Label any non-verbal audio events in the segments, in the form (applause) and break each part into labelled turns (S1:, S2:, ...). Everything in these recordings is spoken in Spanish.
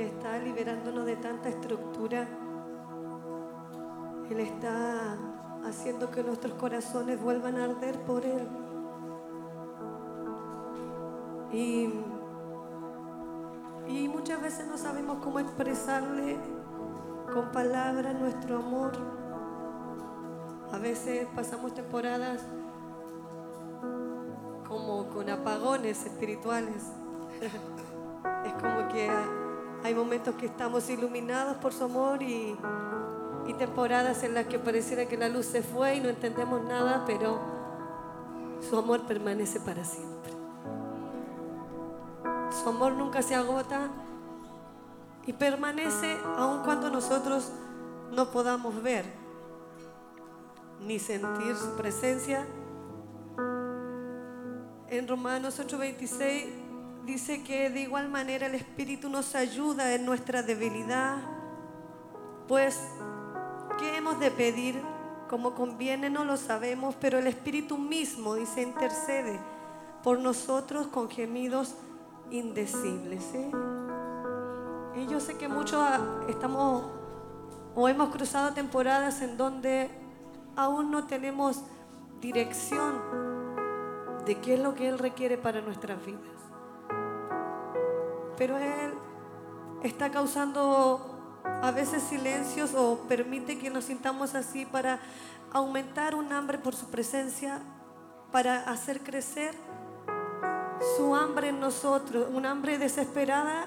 S1: está liberándonos de tanta estructura. Él está haciendo que nuestros corazones vuelvan a arder por Él. Y, y muchas veces no sabemos cómo expresarle con palabras nuestro amor. A veces pasamos temporadas como con apagones espirituales. (laughs) es como que hay momentos que estamos iluminados por su amor y, temporadas en las que pareciera que la luz se fue y no entendemos nada, pero su amor permanece para siempre. Su amor nunca se agota y permanece aun cuando nosotros no podamos ver ni sentir su presencia. En Romanos 8:26 dice que de igual manera el Espíritu nos ayuda en nuestra debilidad, pues ¿qué hemos de pedir? Como conviene no lo sabemos, pero el Espíritu mismo, dice, intercede por nosotros con gemidos indecibles. Y yo sé que muchos estamos o hemos cruzado temporadas en donde aún no tenemos dirección de qué es lo que Él requiere para nuestras vidas. Pero Él está causando a veces silencios o permite que nos sintamos así para aumentar un hambre por su presencia, para hacer crecer su hambre en nosotros, un hambre desesperada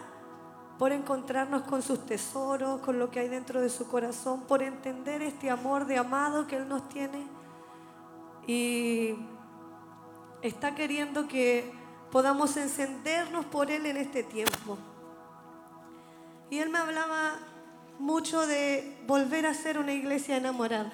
S1: por encontrarnos con sus tesoros, con lo que hay dentro de su corazón, por entender este amor de amado que Él nos tiene. Y está queriendo que podamos encendernos por Él en este tiempo. Y Él me hablaba mucho de volver a ser una iglesia enamorada.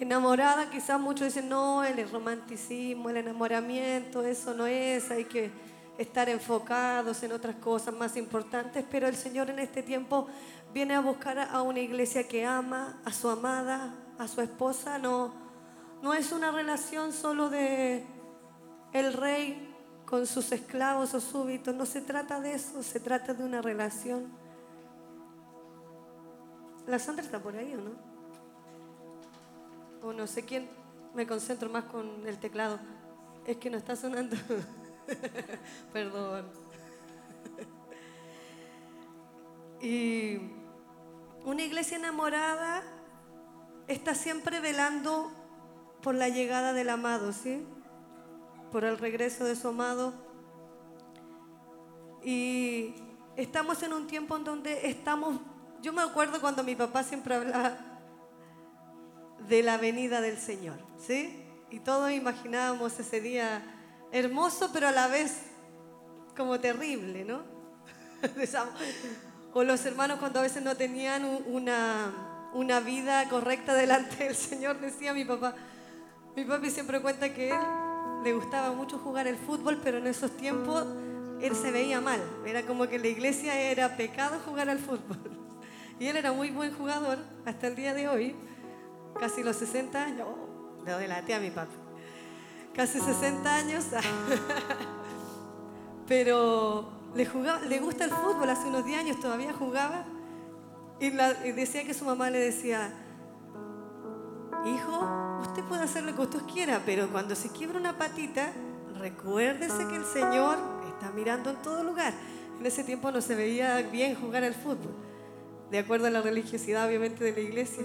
S1: Enamorada, quizás muchos dicen, no, el romanticismo, el enamoramiento, eso no es, hay que estar enfocados en otras cosas más importantes, pero el Señor en este tiempo viene a buscar a una iglesia que ama a su amada, a su esposa, no, no es una relación solo de el rey con sus esclavos o súbitos, no se trata de eso, se trata de una relación. La Sandra está por ahí, ¿o no? O no sé quién, me concentro más con el teclado. Es que no está sonando. (laughs) Perdón. (laughs) y una iglesia enamorada está siempre velando por la llegada del amado, ¿sí? Por el regreso de su amado. Y estamos en un tiempo en donde estamos, yo me acuerdo cuando mi papá siempre hablaba de la venida del Señor, ¿sí? Y todos imaginábamos ese día hermoso, pero a la vez como terrible, ¿no? (laughs) o los hermanos cuando a veces no tenían una, una vida correcta delante del Señor, decía mi papá, mi papi siempre cuenta que él le gustaba mucho jugar el fútbol, pero en esos tiempos él se veía mal, era como que la iglesia era pecado jugar al fútbol. (laughs) Y él era muy buen jugador hasta el día de hoy, casi los 60 años, le delaté a mi papi. Casi 60 años, (laughs) pero le, gusta el fútbol, hace unos 10 años todavía jugaba. Y, decía que su mamá le decía, hijo, usted puede hacer lo que usted quiera, pero cuando se quiebra una patita, recuérdese que el Señor está mirando en todo lugar. En ese tiempo no se veía bien jugar al fútbol, de acuerdo a la religiosidad obviamente de la iglesia.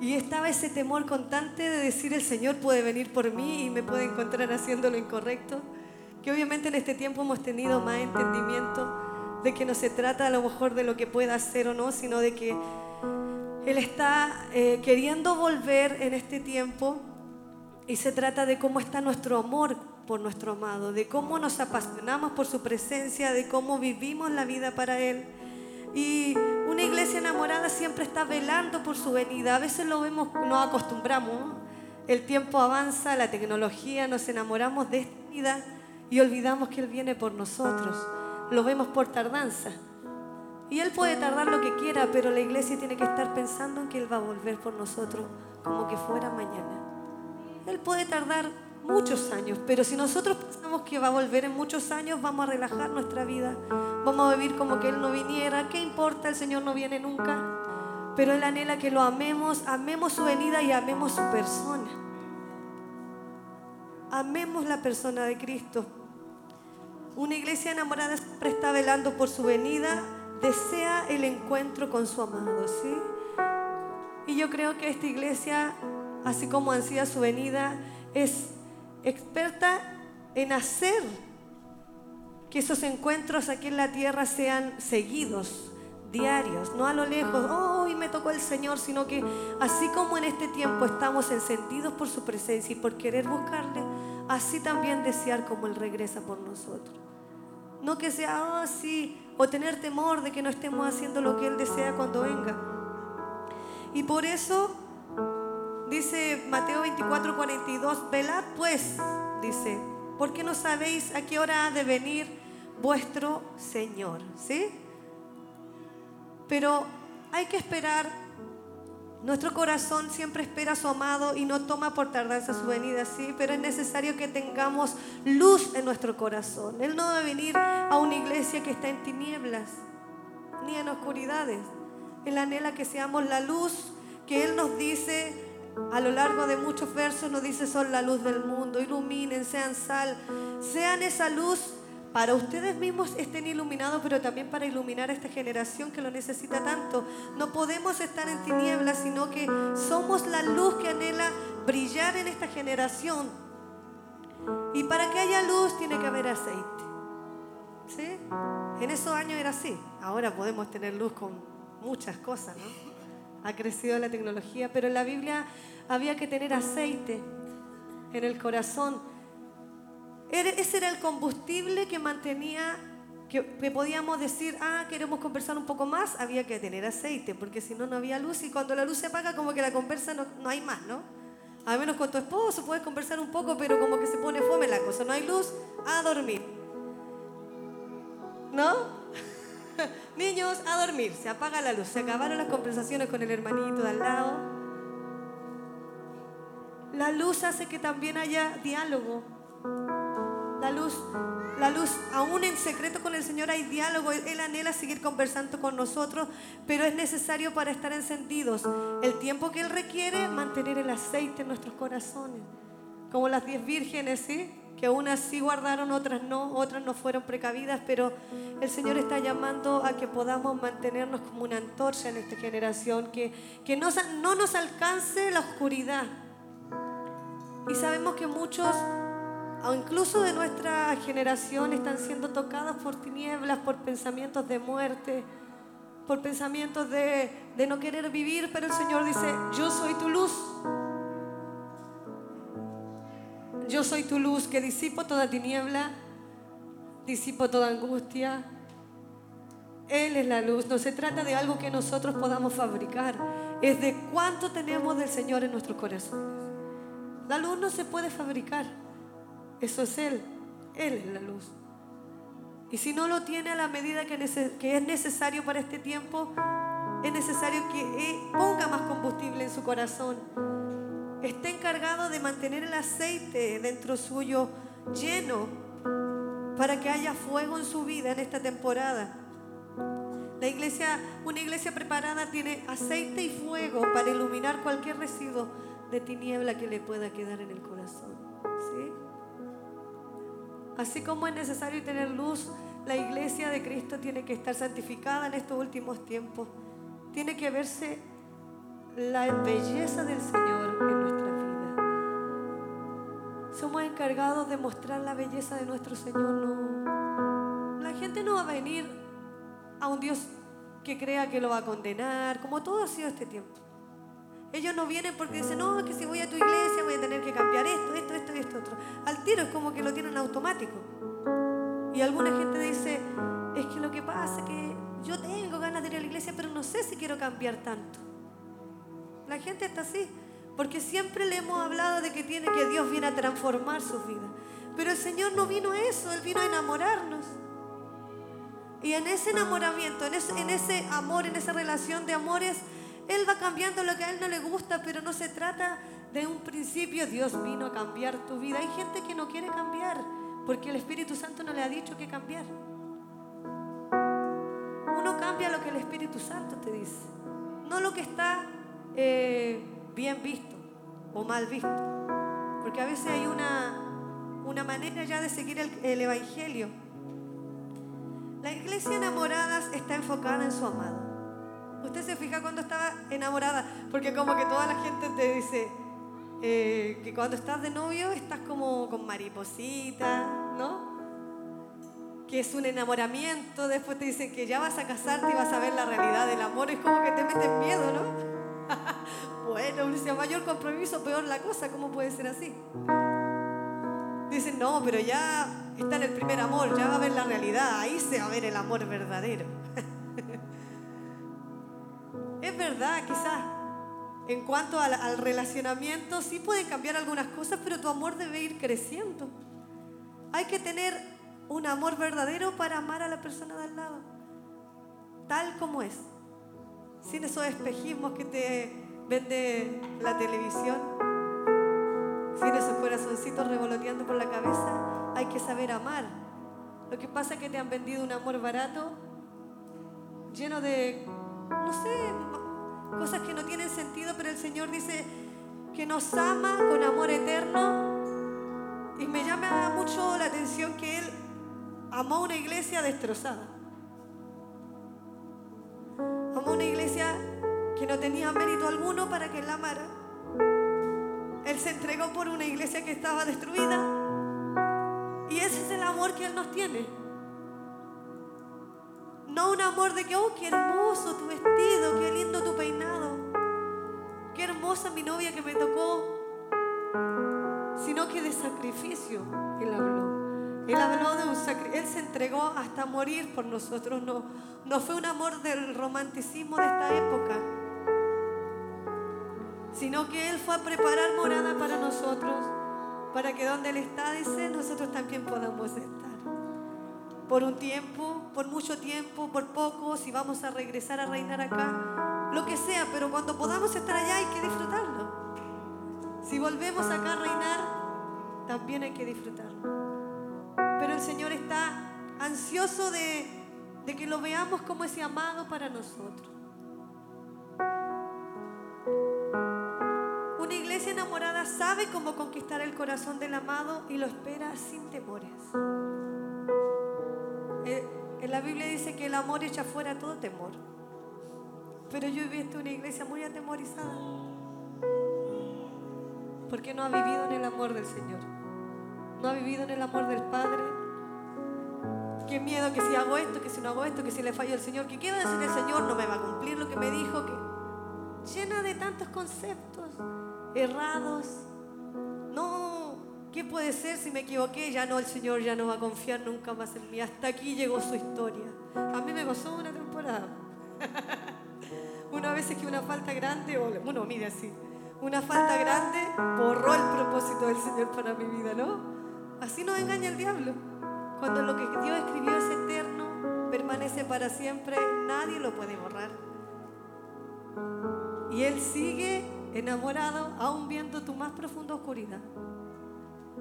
S1: Y estaba ese temor constante de decir el Señor puede venir por mí y me puede encontrar haciendo lo incorrecto. Que obviamente en este tiempo hemos tenido más entendimiento de que no se trata a lo mejor de lo que pueda hacer o no, sino de que Él está eh, queriendo volver en este tiempo y se trata de cómo está nuestro amor por nuestro amado, de cómo nos apasionamos por su presencia, de cómo vivimos la vida para Él. Y una iglesia enamorada siempre está velando por su venida. A veces lo vemos, nos acostumbramos. El tiempo avanza, la tecnología, nos enamoramos de esta vida y olvidamos que Él viene por nosotros. Lo vemos por tardanza. Y Él puede tardar lo que quiera, pero la iglesia tiene que estar pensando en que Él va a volver por nosotros como que fuera mañana. Él puede tardar muchos años, pero si nosotros pensamos que va a volver en muchos años, vamos a relajar nuestra vida, vamos a vivir como que Él no viniera, ¿qué importa? El Señor no viene nunca. pero Él anhela que lo amemos, amemos su venida y amemos su persona. Amemos la persona de Cristo. Una iglesia enamorada siempre está velando por su venida, desea el encuentro con su amado, ¿sí? Y yo creo que esta iglesia, así como ansía su venida, es experta en hacer que esos encuentros aquí en la tierra sean seguidos, diarios, no a lo lejos, oh, hoy me tocó el Señor, sino que así como en este tiempo estamos encendidos por su presencia y por querer buscarle, así también desear como Él regresa por nosotros. No que sea oh, o tener temor de que no estemos haciendo lo que Él desea cuando venga. Y por eso dice Mateo 24, 42, velad pues, dice, porque no sabéis a qué hora ha de venir vuestro Señor, ¿sí? Pero hay que esperar. Nuestro corazón siempre espera a su amado y no toma por tardanza su venida, sí, pero es necesario que tengamos luz en nuestro corazón. Él no va a venir a una iglesia que está en tinieblas ni en oscuridades. Él anhela que seamos la luz que Él nos dice a lo largo de muchos versos, nos dice son la luz del mundo, iluminen, sean sal, sean esa luz para ustedes mismos estén iluminados, pero también para iluminar a esta generación que lo necesita tanto. No podemos estar en tinieblas, sino que somos la luz que anhela brillar en esta generación. Y para que haya luz tiene que haber aceite. ¿Sí? En esos años era así. Ahora podemos tener luz con muchas cosas, ¿no? Ha crecido la tecnología, pero en la Biblia había que tener aceite en el corazón ese era el combustible que mantenía, que, podíamos decir, ah, queremos conversar un poco más, había que tener aceite, porque si no, no había luz y cuando la luz se apaga, como que la conversa no, no hay más, ¿no? A menos con tu esposo puedes conversar un poco, pero como que se pone fome la cosa, no hay luz, a dormir. ¿No? (laughs) Niños, a dormir, se apaga la luz, se acabaron las conversaciones con el hermanito de al lado. La luz hace que también haya diálogo. La luz, la luz, aún en secreto con el Señor hay diálogo. Él, anhela seguir conversando con nosotros, pero es necesario para estar encendidos el tiempo que Él requiere mantener el aceite en nuestros corazones. Como las diez vírgenes, ¿sí? Que unas sí guardaron, otras no, otras no fueron precavidas, pero el Señor está llamando a que podamos mantenernos como una antorcha en esta generación, que, que no, no nos alcance la oscuridad. Y sabemos que muchos o incluso de nuestra generación están siendo tocadas por tinieblas, por pensamientos de muerte, por pensamientos de, de no querer vivir, pero el Señor dice, yo soy tu luz. Yo soy tu luz que disipo toda tiniebla, disipo toda angustia. Él es la luz. No se trata de algo que nosotros podamos fabricar. Es de cuánto tenemos del Señor en nuestros corazones. La luz no se puede fabricar. Eso es Él. Él es la luz. Y si no lo tiene a la medida que, es necesario para este tiempo, es necesario que ponga más combustible en su corazón. Esté encargado de mantener el aceite dentro suyo lleno para que haya fuego en su vida en esta temporada. La iglesia, una iglesia preparada tiene aceite y fuego para iluminar cualquier residuo de tiniebla que le pueda quedar en el corazón. ¿Sí? Así como es necesario tener luz, la iglesia de Cristo tiene que estar santificada en estos últimos tiempos. Tiene que verse la belleza del Señor en nuestra vida. Somos encargados de mostrar la belleza de nuestro Señor. No. La gente no va a venir a un Dios que crea que lo va a condenar, como todo ha sido este tiempo. Ellos no vienen porque dicen, no, que si voy a tu iglesia voy a tener que cambiar esto, esto, esto esto otro. Al tiro es como que lo tienen automático. Y alguna gente dice, es que lo que pasa es que yo tengo ganas de ir a la iglesia, pero no sé si quiero cambiar tanto. La gente está así, porque siempre le hemos hablado de que tiene que Dios viene a transformar su vida. Pero el Señor no vino a eso, Él vino a enamorarnos. Y en ese enamoramiento, en ese, en ese amor, en esa relación de amores, él va cambiando lo que a Él no le gusta, pero no se trata de un principio, Dios vino a cambiar tu vida. Hay gente que no quiere cambiar porque el Espíritu Santo no le ha dicho que cambiar. Uno cambia lo que el Espíritu Santo te dice. no lo que está eh, bien visto o mal visto. Porque a veces hay una, una manera ya de seguir el, el Evangelio. La iglesia enamorada está enfocada en su amado. Usted se fija cuando estaba enamorada, porque como que toda la gente te dice eh, que cuando estás de novio estás como con mariposita, ¿no? Que es un enamoramiento, después te dicen que ya vas a casarte y vas a ver la realidad del amor, es como que te metes miedo, ¿no? (laughs) bueno, si mayor compromiso, peor la cosa, ¿cómo puede ser así? Dicen, no, pero ya está en el primer amor, ya va a ver la realidad, ahí se va a ver el amor verdadero. (laughs) verdad, quizás, en cuanto al, al, relacionamiento, sí pueden cambiar algunas cosas, pero tu amor debe ir creciendo. Hay que tener un amor verdadero para amar a la persona de al lado, tal como es, sin esos espejismos que te vende la televisión sin esos corazoncitos revoloteando por la cabeza, hay que saber amar. Lo que pasa es que te han vendido un amor barato, lleno de, no sé, cosas que no tienen sentido, pero el Señor dice que nos ama con amor eterno. Y me llama mucho la atención que Él amó una iglesia destrozada. Amó una iglesia que no tenía mérito alguno para que la amara él se entregó por una iglesia que estaba destruida. Y ese es el amor que Él nos tiene. No un amor de que, oh, qué hermoso tu vestido, qué lindo tu peinado, qué hermosa mi novia que me tocó, sino que de sacrificio Él habló. Él habló de un sacrificio, Él se entregó hasta morir por nosotros. No, no fue un amor del romanticismo de esta época sino que Él fue a preparar morada para nosotros, para que donde Él está, dice, nosotros también podamos estar. Por un tiempo, por mucho tiempo, por poco, si vamos a regresar a reinar acá, lo que sea, pero cuando podamos estar allá hay que disfrutarlo. Si volvemos acá a reinar, también hay que disfrutarlo. Pero el Señor está ansioso de, de que lo veamos como ese amado para nosotros. enamorada sabe cómo conquistar el corazón del amado y lo espera sin temores. Eh, en la Biblia dice que el amor echa fuera todo temor. Pero yo he visto una iglesia muy atemorizada. Porque no ha vivido en el amor del Señor. No ha vivido en el amor del Padre. Qué miedo que si hago esto, que si no hago esto, que si le fallo al Señor, que qué va a decir el Señor, no me va a cumplir lo que me dijo, que llena de tantos conceptos errados. ¿Qué puede ser si me equivoqué? Ya no, el Señor ya no va a confiar nunca más en mí. Hasta aquí llegó su historia. A mí me pasó una temporada. (laughs) una vez es que una falta grande, bueno, mire así, una falta grande borró el propósito del Señor para mi vida, ¿no? Así nos engaña el diablo. Cuando lo que Dios escribió es eterno, permanece para siempre, nadie lo puede borrar. Y Él sigue enamorado aún viendo tu más profunda oscuridad.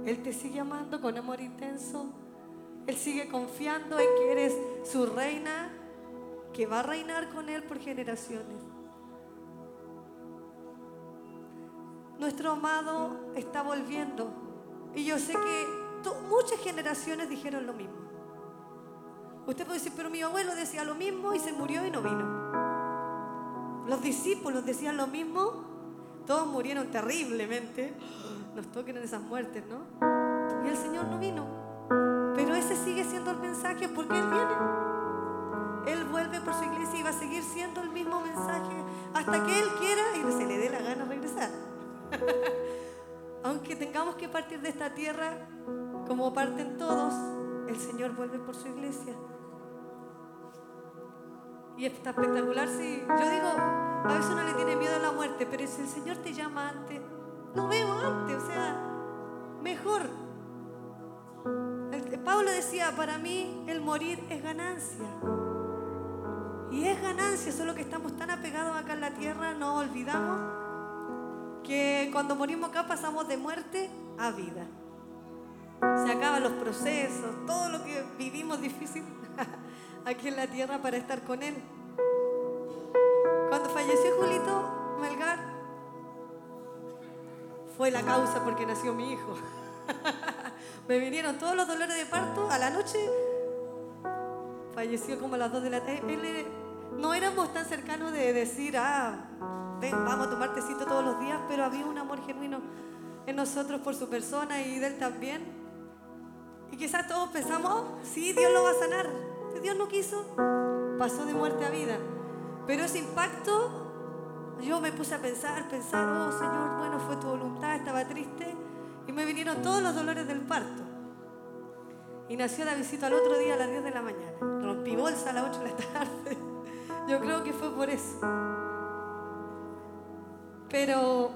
S1: Él te sigue amando con amor intenso. Él sigue confiando en que eres su reina, que va a reinar con Él por generaciones. Nuestro amado está volviendo. Y yo sé que muchas generaciones dijeron lo mismo. Usted puede decir, pero mi abuelo decía lo mismo y se murió y no vino. Los discípulos decían lo mismo todos murieron terriblemente. Nos toquen en esas muertes, ¿no? Y el Señor no vino. Pero ese sigue siendo el mensaje porque Él viene. Él vuelve por su iglesia y va a seguir siendo el mismo mensaje hasta que Él quiera y se le dé la gana regresar. (laughs) Aunque tengamos que partir de esta tierra como parten todos, el Señor vuelve por su iglesia. Y está espectacular si yo digo, a veces uno le tiene miedo a la muerte, pero si el Señor te llama antes, lo veo antes, o sea, mejor. Pablo decía, para mí el morir es ganancia. Y es ganancia, solo que estamos tan apegados acá en la tierra, no olvidamos que cuando morimos acá pasamos de muerte a vida. Se acaban los procesos, todo lo que vivimos difícil (laughs) aquí en la tierra para estar con Él. Cuando falleció Julito Melgar, fue la causa porque nació mi hijo. (laughs) Me vinieron todos los dolores de parto a la noche. Falleció como a las 2 de la tarde. no éramos tan cercanos de decir, ah, ven, vamos a tomar tecito todos los días, pero había un amor genuino en nosotros por su persona y de él también. Y quizás todos pensamos, sí, Dios lo va a sanar. Dios no quiso, pasó de muerte a vida. Pero ese impacto, yo me puse a pensar, pensar, oh Señor, bueno, fue tu voluntad, estaba triste. Y me vinieron todos los dolores del parto. Y nació la visita al otro día a las 10 de la mañana. Rompí bolsa a las 8 de la tarde. (laughs) Yo creo que fue por eso. Pero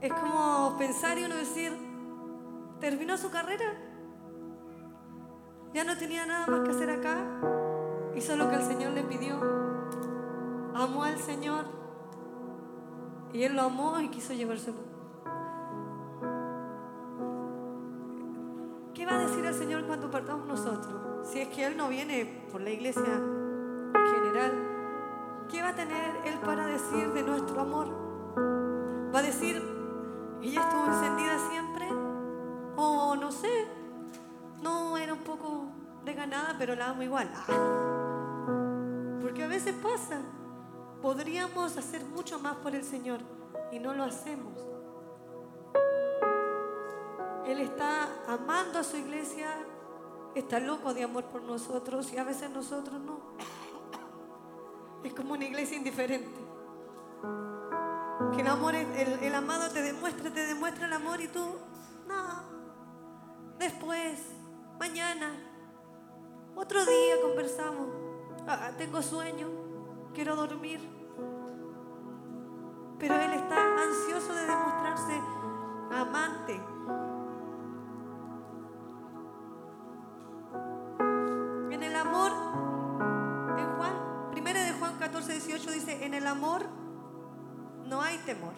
S1: es como pensar y uno decir, terminó su carrera. Ya no tenía nada más que hacer acá. Hizo lo que el Señor le pidió. Amó al Señor. Y Él lo amó y quiso llevárselo. ¿Qué va a decir el Señor cuando partamos nosotros? Si es que Él no viene por la iglesia en general, ¿qué va a tener Él para decir de nuestro amor? ¿Va a decir, ella estuvo encendida siempre? O no sé, no era un poco de ganada, pero la amo igual. Ah. Veces pasa, podríamos hacer mucho más por el Señor y no lo hacemos. Él está amando a su iglesia, está loco de amor por nosotros y a veces nosotros no. Es como una iglesia indiferente. Que el amor, el, amado te demuestra, te demuestra el amor y tú, no, después, mañana, otro día conversamos. Ah, tengo sueño, quiero dormir. Pero Él está ansioso de demostrarse amante. En el amor, en Juan, primero de Juan 14, 18 dice, en el amor no hay temor,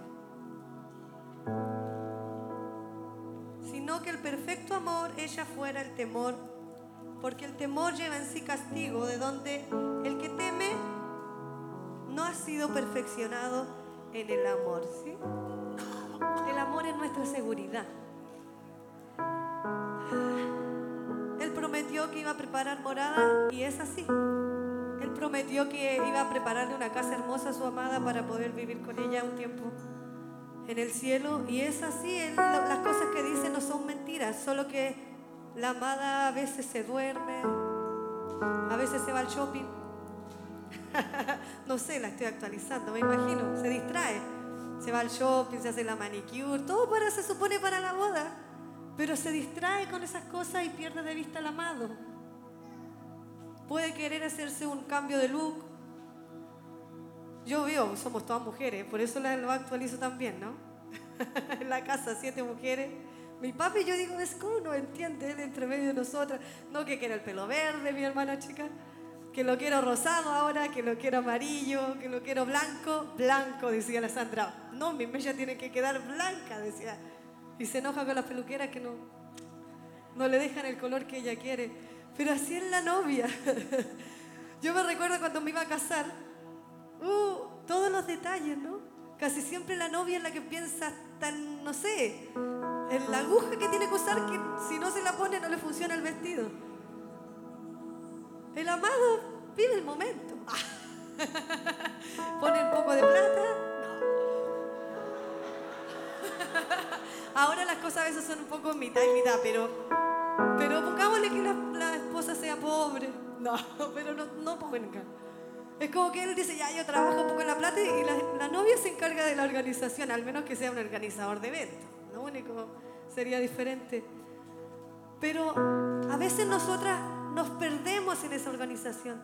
S1: sino que el perfecto amor echa fuera el temor, porque el temor lleva en sí castigo, de donde el que teme no ha sido perfeccionado en el amor. ¿sí? El amor es nuestra seguridad. Él prometió que iba a preparar morada y es así. Él prometió que iba a prepararle una casa hermosa a su amada para poder vivir con ella un tiempo en el cielo. Y es así, las cosas que dice no son mentiras, solo que la amada a veces se duerme, a veces se va al shopping. (laughs) no sé, la estoy actualizando, me imagino, se distrae. Se va al shopping, se hace la manicure, todo para, se supone para la boda, pero se distrae con esas cosas y pierde de vista al amado puede querer hacerse un cambio de look. Yo veo, somos todas mujeres, por eso lo actualizo también, ¿no? (laughs) en la casa, siete mujeres. Mi papi, yo digo, es como no entiende él entre medio de nosotras. No que quiera el pelo verde, mi hermana chica. Que lo quiero rosado ahora, que lo quiero amarillo, que lo quiero blanco. Blanco, decía la Sandra. No, mi mella tiene que quedar blanca, decía. Y se enoja con las peluqueras que no, no le dejan el color que ella quiere. Pero así es la novia. (laughs) Yo me recuerdo cuando me iba a casar, uh, todos los detalles, ¿no? Casi siempre la novia es la que piensa tan, no sé, en la aguja que tiene que usar que si no se la pone no le funciona el vestido. El amado vive el momento. (laughs) pone un poco de plata. (laughs) Ahora las cosas a veces son un poco mitad y mitad, pero pero pongámosle que la, esposa sea pobre. (laughs) No, pero no, no ponga. Es como que él dice, ya yo trabajo un poco en la plata y la, novia se encarga de la organización, al menos que sea un organizador de eventos. Lo único sería diferente. Pero a veces nosotras nos perdemos en esa organización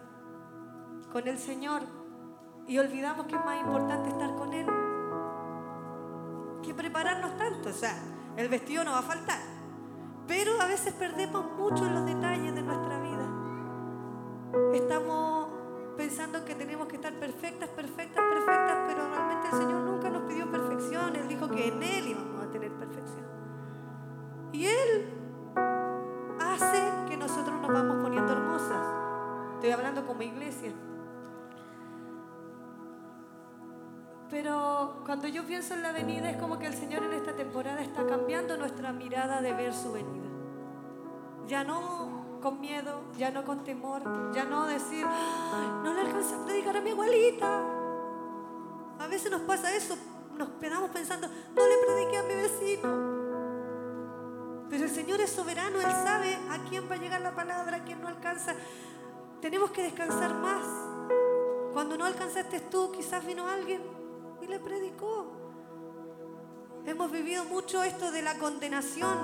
S1: con el Señor y olvidamos que es más importante estar con Él que prepararnos tanto. O sea, el vestido no va a faltar. Pero a veces perdemos mucho los detalles de nuestra vida. Estamos pensando que tenemos que estar perfectas, perfectas, perfectas, pero realmente el Señor nunca nos pidió perfección. Él dijo que en Él. Y Él hace que nosotros nos vamos poniendo hermosas. Estoy hablando como iglesia. Pero cuando yo pienso en la venida es como que el Señor en esta temporada está cambiando nuestra mirada de ver su venida. Ya no con miedo, ya no con temor, ya no decir, no le alcancé a predicar a mi abuelita. A veces nos pasa eso, nos quedamos pensando, no le prediqué a mi vecino. Pero el Señor es soberano, Él sabe a quién va a llegar la palabra, a quién no alcanza. Tenemos que descansar más. Cuando no alcanzaste tú, quizás vino alguien y le predicó. Hemos vivido mucho esto de la condenación.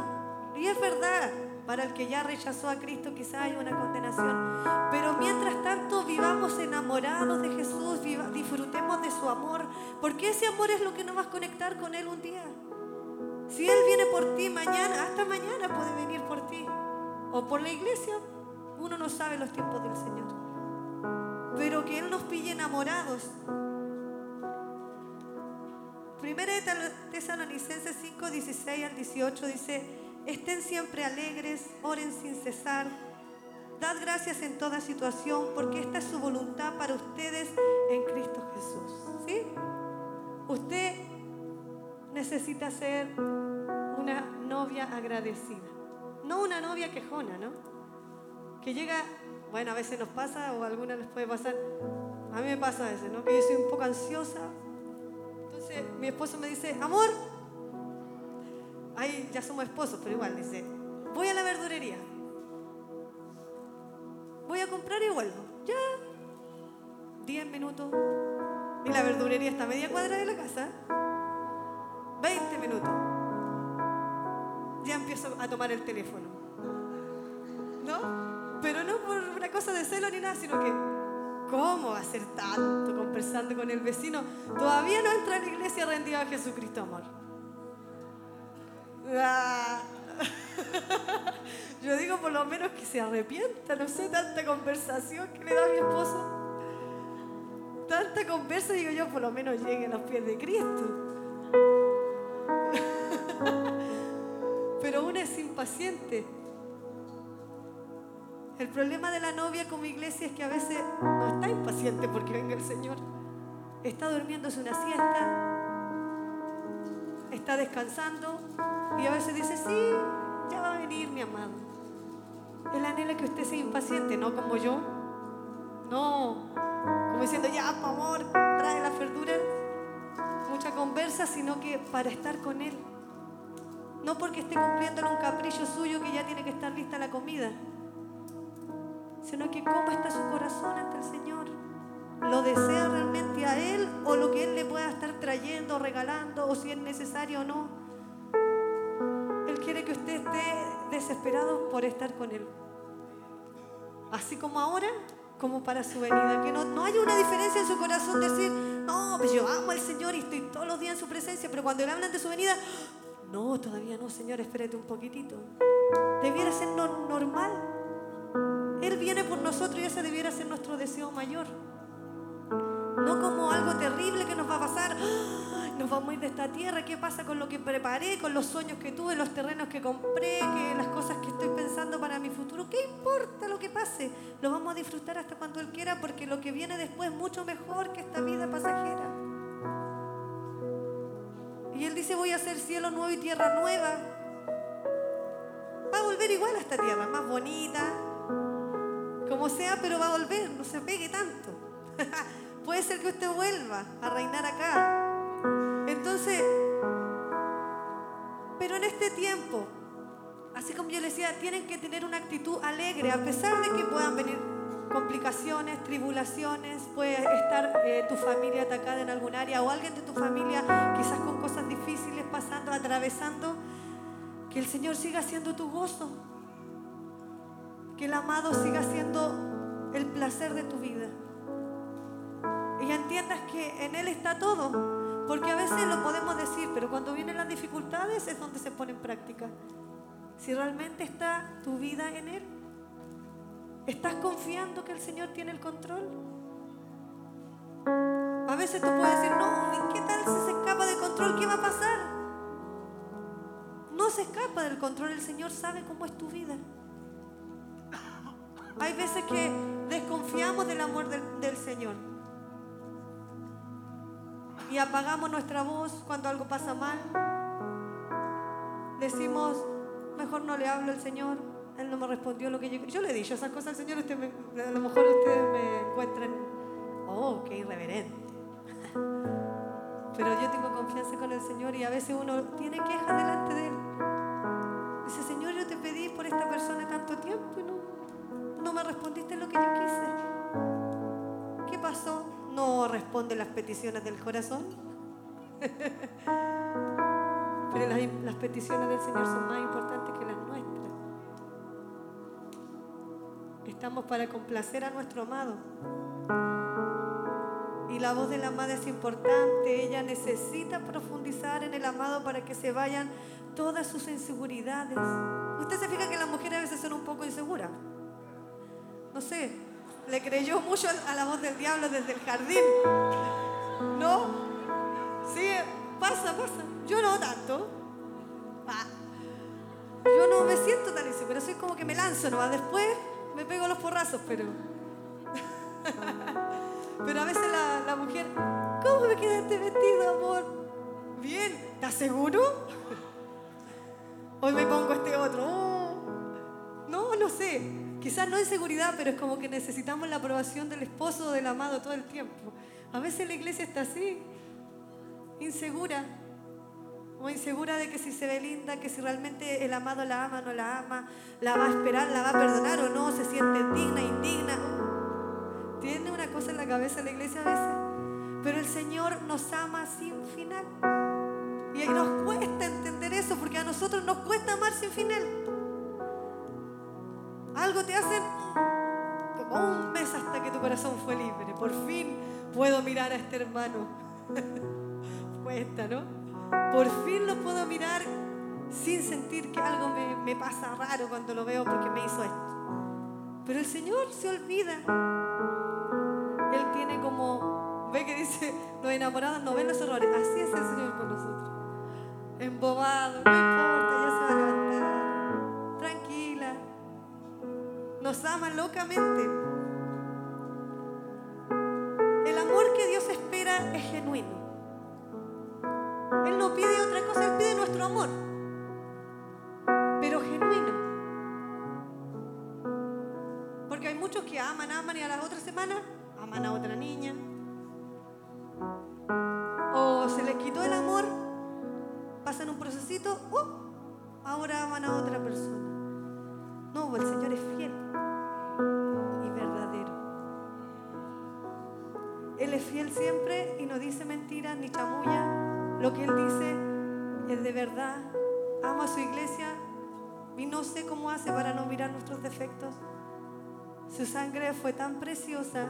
S1: Y es verdad, para el que ya rechazó a Cristo quizás hay una condenación. Pero mientras tanto vivamos enamorados de Jesús, disfrutemos de su amor, porque ese amor es lo que nos va a conectar con Él un día. Si Él viene por ti mañana, hasta mañana puede venir por ti. O por la iglesia, uno no sabe los tiempos del Señor. Pero que Él nos pille enamorados. Primera de Tesalonicenses 5, 16 al 18 dice, estén siempre alegres, oren sin cesar, dad gracias en toda situación, porque esta es su voluntad para ustedes en Cristo Jesús. ¿Sí? Usted necesita ser una novia agradecida. No una novia quejona, ¿no? Que llega, bueno, a veces nos pasa o a algunas les puede pasar. A mí me pasa a veces, ¿no? Que yo soy un poco ansiosa. Entonces mi esposo me dice, amor, ahí ya somos esposos, pero igual, dice, voy a la verdurería. Voy a comprar y vuelvo. Ya. Diez minutos. Y la verdurería está a media cuadra de la casa. 20 minutos, ya empiezo a tomar el teléfono. ¿No? Pero no por una cosa de celo ni nada, sino que, ¿cómo va a ser tanto conversando con el vecino? Todavía no entra en la iglesia rendida a Jesucristo, amor. Ah. (laughs) Yo digo por lo menos que se arrepienta, no sé, tanta conversación que le da a mi esposo. Tanta conversa, digo yo, por lo menos llegue a los pies de Cristo. Impaciente. El problema de la novia como iglesia es que a veces no está impaciente porque venga el Señor. Está durmiéndose una siesta, está descansando y a veces dice, sí, ya va a venir mi amado. Él anhela que usted sea impaciente, no como yo. No, como diciendo, ya, amor, trae la verdura mucha conversa, sino que para estar con Él. No porque esté cumpliendo en un capricho suyo que ya tiene que estar lista la comida, sino que cómo está su corazón ante el Señor. ¿Lo desea realmente a Él o lo que Él le pueda estar trayendo, regalando o si es necesario o no? Él quiere que usted esté desesperado por estar con Él. Así como ahora, como para su venida. Que no, no haya una diferencia en su corazón decir, no, pues yo amo al Señor y estoy todos los días en su presencia, pero cuando le hablan de su venida, no, todavía no, Señor, espérate un poquitito. Debiera ser normal. Él viene por nosotros y ese debiera ser nuestro deseo mayor. No como algo terrible que nos va a pasar. Nos vamos a ir de esta tierra. ¿Qué pasa con lo que preparé, con los sueños que tuve, los terrenos que compré, las cosas que estoy pensando para mi futuro? ¿Qué importa lo que pase? Lo vamos a disfrutar hasta cuando Él quiera porque lo que viene después es mucho mejor que esta vida pasajera. Y Él dice, voy a hacer cielo nuevo y tierra nueva. Va a volver igual a esta tierra, más bonita, como sea, pero va a volver, no se pegue tanto. (laughs) Puede ser que usted vuelva a reinar acá. Entonces, pero en este tiempo, así como yo le decía, tienen que tener una actitud alegre, a pesar de que puedan venir complicaciones, tribulaciones, puede estar eh, tu familia atacada en algún área o alguien de tu familia quizás con cosas difíciles pasando, atravesando, que el Señor siga siendo tu gozo, que el amado siga siendo el placer de tu vida y entiendas que en Él está todo. Porque a veces lo podemos decir, pero cuando vienen las dificultades es donde se pone en práctica. Si realmente está tu vida en Él, ¿estás confiando que el Señor tiene el control? A veces tú puedes decir, no, ¿qué tal si se escapa del control? ¿Qué va a pasar? No se escapa del control, el Señor sabe cómo es tu vida. Hay veces que desconfiamos del amor del, del Señor. y apagamos nuestra voz cuando algo pasa mal. Decimos, mejor no le hablo al Señor, Él no me respondió lo que yo... Yo le he dicho esas cosas al Señor, usted a lo mejor ustedes me encuentran, oh, qué irreverente. Pero yo tengo confianza con el Señor y a veces uno tiene quejas delante de Él. Dice, Señor, yo te pedí por esta persona tanto tiempo y no, no me respondiste lo que yo quise. ¿Qué pasó? No responde las peticiones del corazón. (laughs) Pero las, las peticiones del Señor son más importantes Estamos para complacer a nuestro amado. Y la voz de la amada es importante. Ella necesita profundizar en el amado para que se vayan todas sus inseguridades. Usted se fija que las mujeres a veces son un poco inseguras. No sé, le creyó mucho a la voz del diablo desde el jardín. ¿No? Sí, pasa, pasa. Yo no tanto. Yo no me siento tan insegura, soy como que me lanzo nomás. Después me pego los porrazos, pero. Pero a veces la, mujer, ¿cómo me queda este vestido, amor? Bien, ¿estás seguro? Hoy me pongo este otro. Oh. No, no sé. Quizás no es seguridad, pero es como que necesitamos la aprobación del esposo o del amado todo el tiempo. A veces la iglesia está así, insegura. O insegura de que si se ve linda, que si realmente el amado la ama o no la ama, la va a esperar, la va a perdonar o no, se siente digna, indigna tiene una cosa en la cabeza la iglesia a veces, pero el Señor nos ama sin final. Y nos cuesta entender eso porque a nosotros nos cuesta amar sin final. Algo te hacen como un mes hasta que tu corazón fue libre. Por fin puedo mirar a este hermano. (laughs) cuesta, ¿no? Por fin lo puedo mirar sin sentir que algo me, pasa raro cuando lo veo porque me hizo esto. Pero el Señor se olvida él tiene como, ve que dice, los enamorados no ven los errores. Así es el Señor con nosotros. Embobado, no importa, ya se va a levantar. Tranquila. Nos ama locamente. El amor que Dios espera es genuino. Él no pide otra cosa, Él pide nuestro amor. Pero genuino. Porque hay muchos que aman, aman y a las otras semanas aman a otra niña. O se les quitó el amor, pasan un procesito, ¡uh! ahora aman a otra persona. No, el Señor es fiel y verdadero. Él es fiel siempre y no dice mentiras ni chamulla. Lo que Él dice es de verdad. Ama a su iglesia y no sé cómo hace para no mirar nuestros defectos. Su sangre fue tan preciosa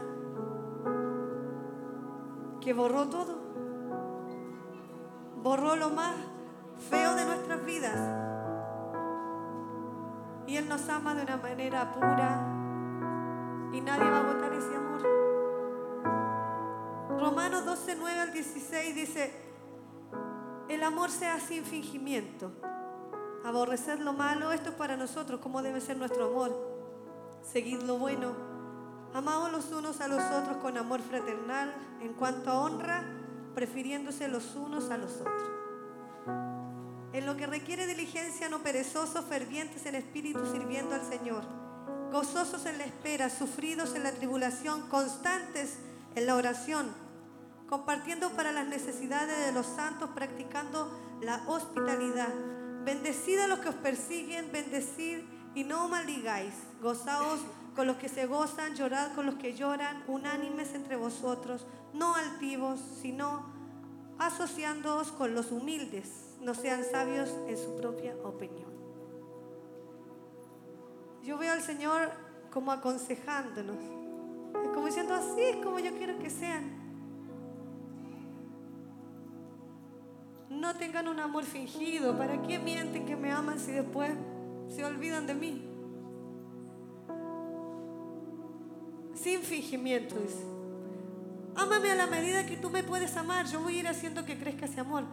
S1: que borró todo. Borró lo más feo de nuestras vidas. Y Él nos ama de una manera pura y nadie va a agotar ese amor. Romanos 12, 9 al 16 dice, el amor sea sin fingimiento. Aborrecer lo malo, esto es para nosotros, como debe ser nuestro amor. Seguid lo bueno Amaos los unos a los otros con amor fraternal, en cuanto a honra, prefiriéndose los unos a los otros. En lo que requiere diligencia, no perezosos, fervientes en espíritu, sirviendo al Señor, gozosos en la espera, sufridos en la tribulación, constantes en la oración, compartiendo para las necesidades de los santos, practicando la hospitalidad. Bendecid a los que os persiguen, bendecid y no maldigáis. Gozaos con los que se gozan, llorad con los que lloran, unánimes entre vosotros, no altivos, sino asociándoos con los humildes, no sean sabios en su propia opinión. Yo veo al Señor como aconsejándonos, como diciendo, así es como yo quiero que sean. No tengan un amor fingido. ¿Para qué mienten que me aman si después se olvidan de mí? sin fingimiento, dice. Ámame a la medida que tú me puedes amar. Yo voy a ir haciendo que crezca ese amor.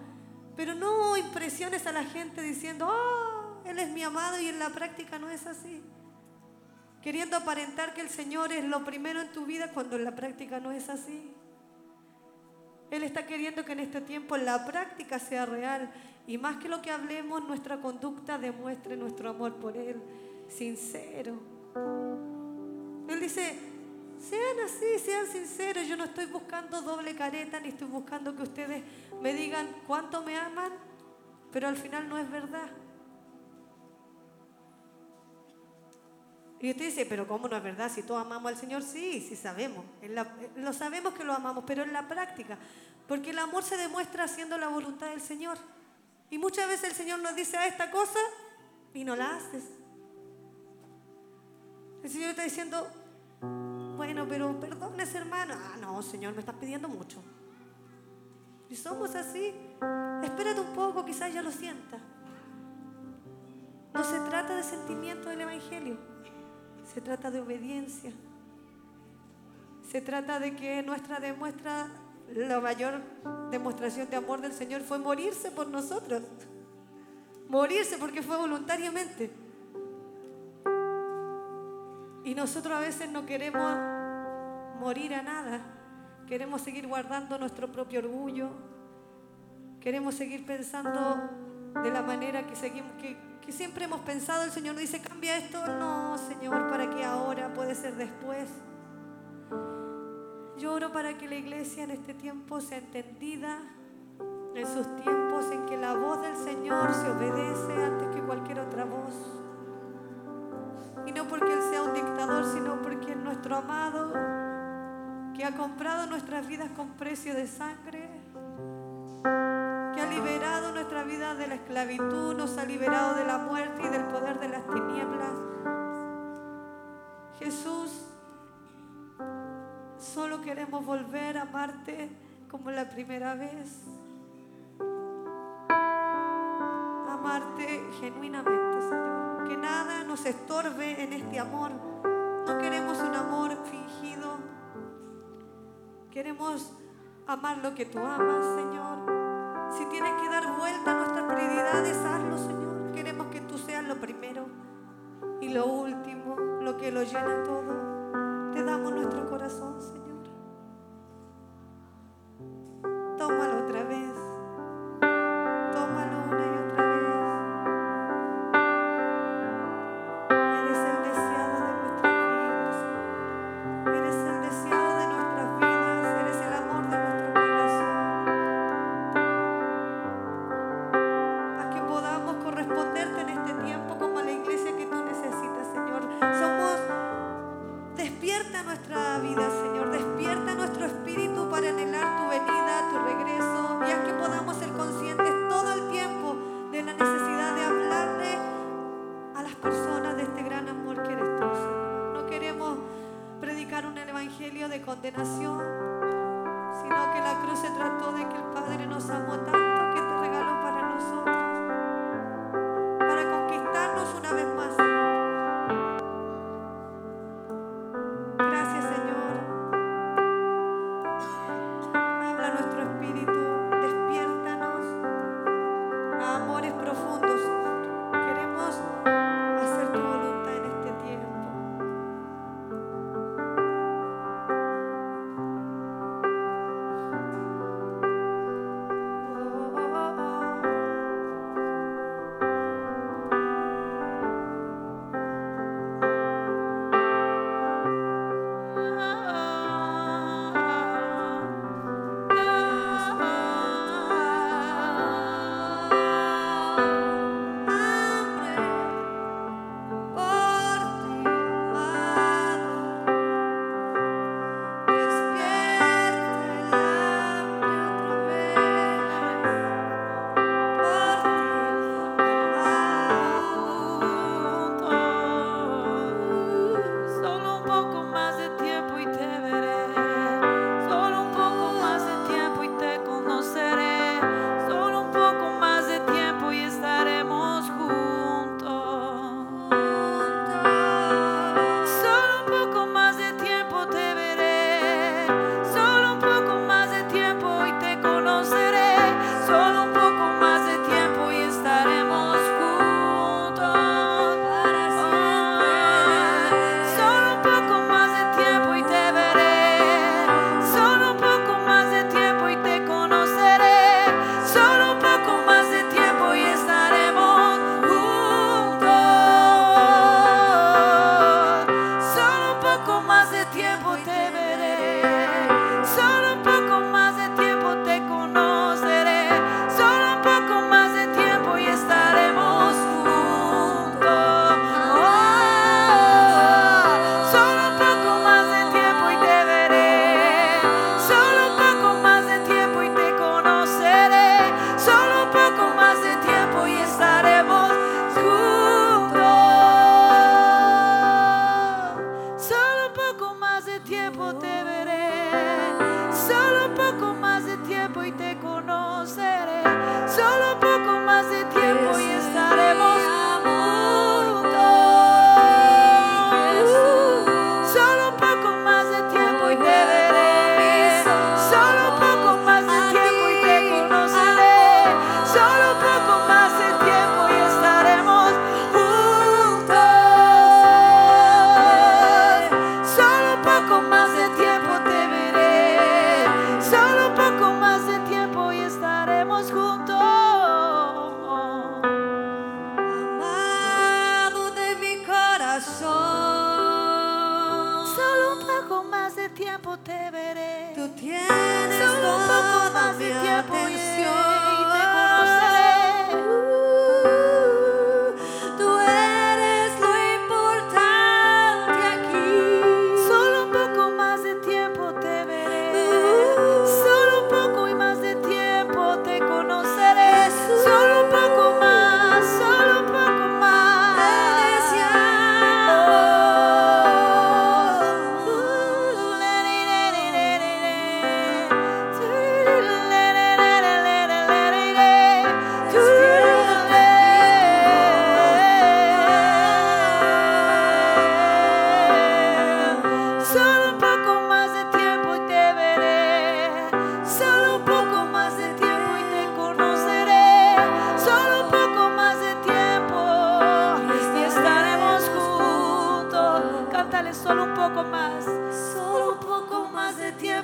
S1: Pero no impresiones a la gente diciendo, oh, Él es mi amado y en la práctica no es así. Queriendo aparentar que el Señor es lo primero en tu vida cuando en la práctica no es así. Él está queriendo que en este tiempo la práctica sea real y más que lo que hablemos, nuestra conducta demuestre nuestro amor por Él, sincero. Él dice, sean así, sean sinceros. Yo no estoy buscando doble careta, ni estoy buscando que ustedes me digan cuánto me aman, pero al final no es verdad. Y usted dice, pero ¿cómo no es verdad? Si todos amamos al Señor, sí, sí sabemos. lo sabemos que lo amamos, pero en la práctica. Porque el amor se demuestra haciendo la voluntad del Señor. Y muchas veces el Señor nos dice a esta cosa y no la haces. El Señor está diciendo, bueno, pero perdones hermano. Ah, no, Señor, me estás pidiendo mucho. Y somos así. Espérate un poco, quizás ya lo sienta. No se trata de sentimiento del Evangelio. Se trata de obediencia. Se trata de que nuestra demuestra, la mayor demostración de amor del Señor fue morirse por nosotros. Morirse porque fue voluntariamente. Y nosotros a veces no queremos morir a nada. Queremos seguir guardando nuestro propio orgullo. Queremos seguir pensando de la manera que seguimos, siempre hemos pensado, el Señor nos dice, cambia esto. No, Señor, ¿para qué ahora? Puede ser después. Lloro para que la iglesia en este tiempo sea entendida, en sus tiempos en que la voz del Señor se obedece antes que cualquier otra voz. Y no porque Él sea un dictador, sino porque es nuestro amado, que ha comprado nuestras vidas con precio de sangre, que liberado nuestra vida de la esclavitud, nos ha liberado de la muerte y del poder de las tinieblas. Jesús, solo queremos volver a amarte como la primera vez. Amarte genuinamente, Señor. Que nada nos estorbe en este amor. No queremos un amor fingido. Queremos amar lo que tú amas, Señor. Si tienes que dar vuelta a nuestras prioridades, hazlo, Señor. Queremos que tú seas lo primero y lo último, lo que lo llena todo. Te damos nuestro corazón, Señor. poco
S2: poder.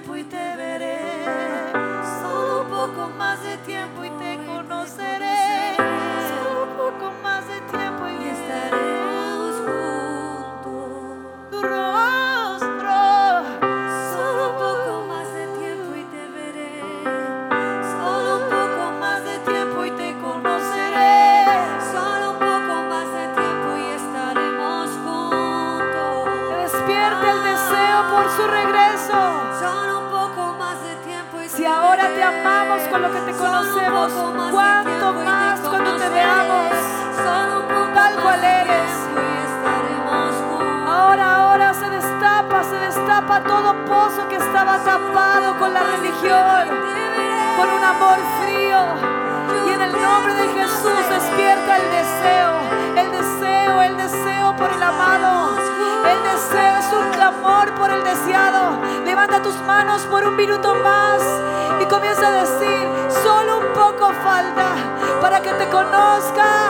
S2: Tiempo te veré. Solo un poco más de tiempo y
S1: lo que te conocemos, ¿cuánto más cuando te veamos? Tal cual eres. Ahora, ahora se destapa, se destapa todo pozo que estaba tapado con la religión, con un amor frío. Y en el nombre de Jesús despierta el deseo, el deseo, el deseo por el amado. El deseo es un clamor por el deseado. Levanta tus manos por un minuto más y comienza a decir, solo un poco falta para que te conozca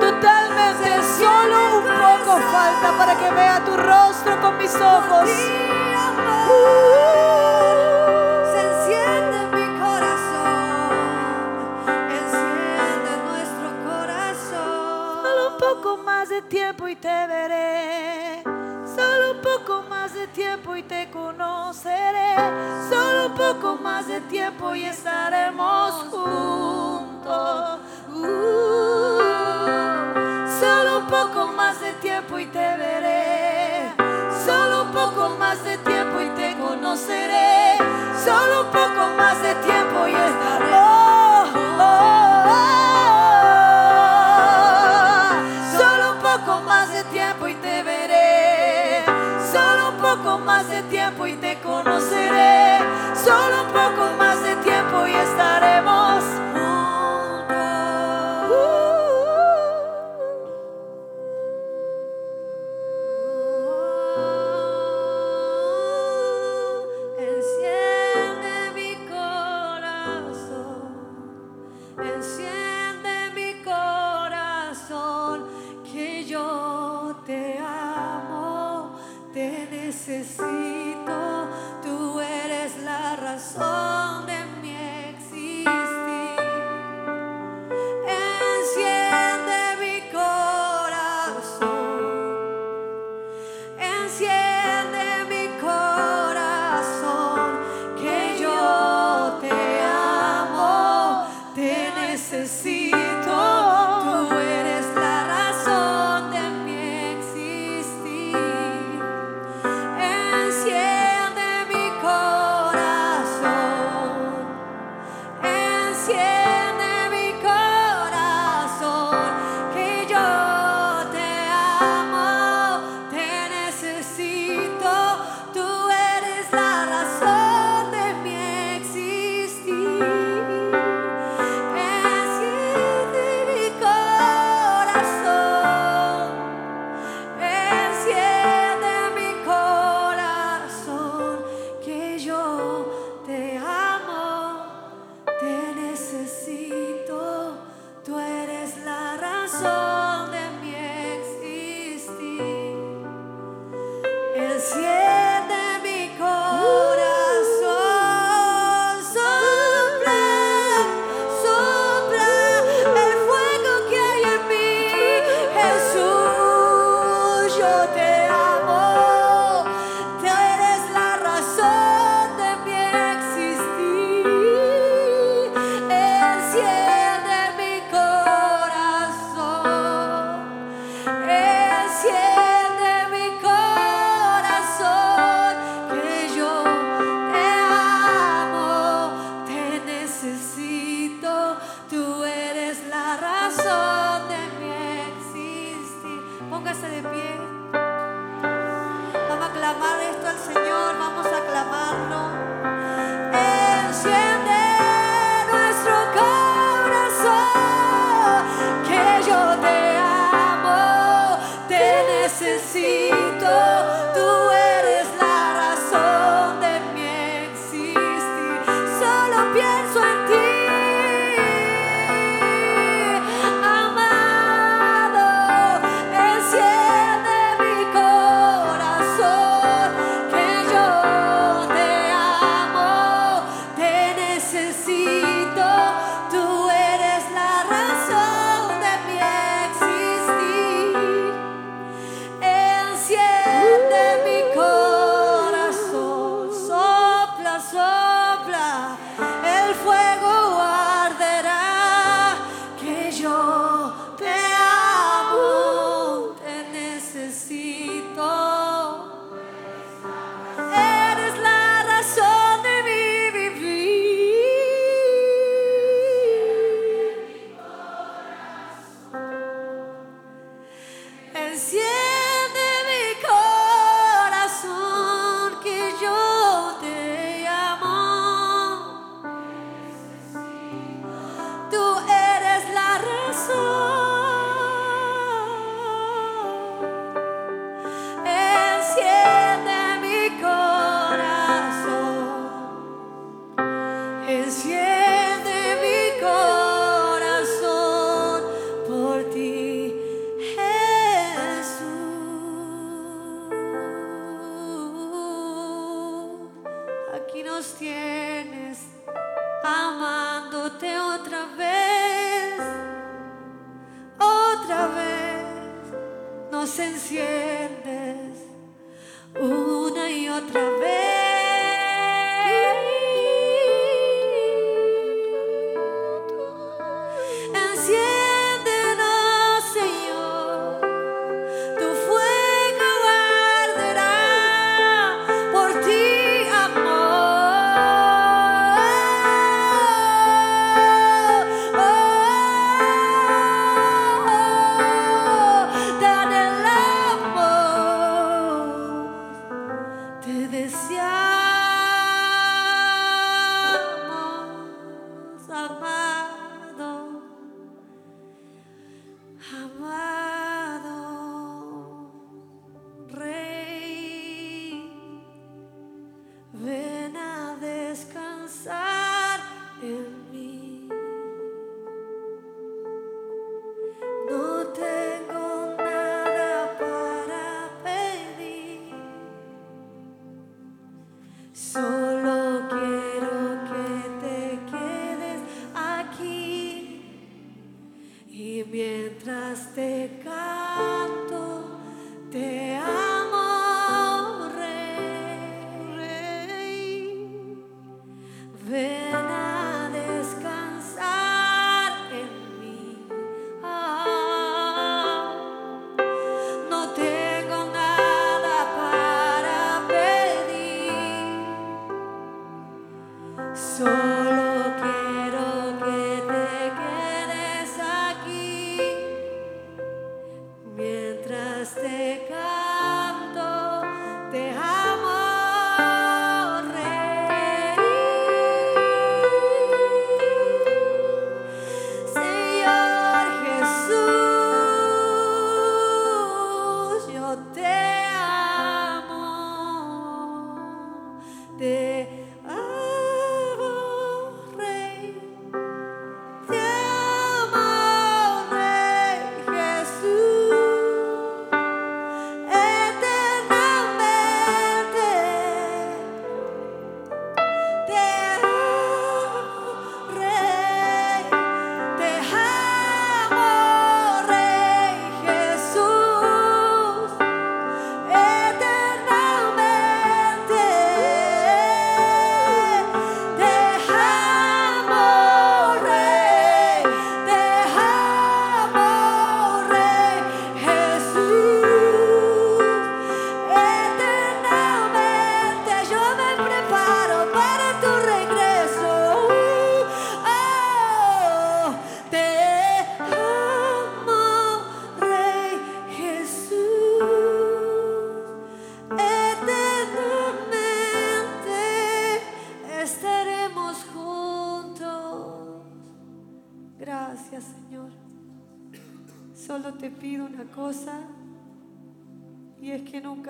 S1: totalmente. Solo un poco falta para que vea tu rostro con mis ojos.
S2: Se
S1: te conoceré. Solo un poco más de tiempo y estaremos juntos. Uh. Solo un poco más de tiempo y te veré. Solo un poco más de tiempo y te conoceré. Solo un poco más de tiempo conoceré. Solo
S2: clamar esto al Señor, vamos a clamarlo.
S1: dejaste.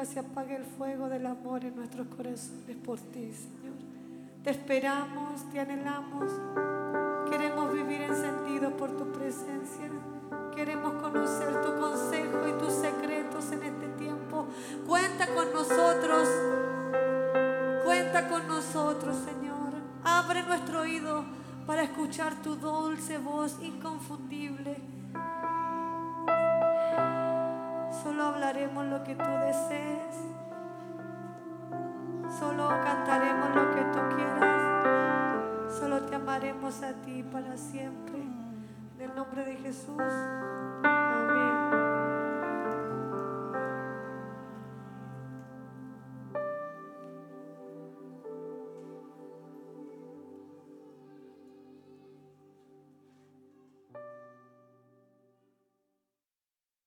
S1: nunca se apague el fuego del amor en nuestros corazones por ti, Señor. Te esperamos, te anhelamos. Queremos vivir encendidos por tu presencia. Queremos conocer tu consejo y tus secretos en este tiempo. Cuenta con nosotros. Cuenta con nosotros, Señor. Abre nuestro oído para escuchar tu dulce voz inconfundible Solo hablaremos lo que tú desees. Solo cantaremos lo que tú quieras. Solo te amaremos a ti para siempre. En el nombre de Jesús. Amén.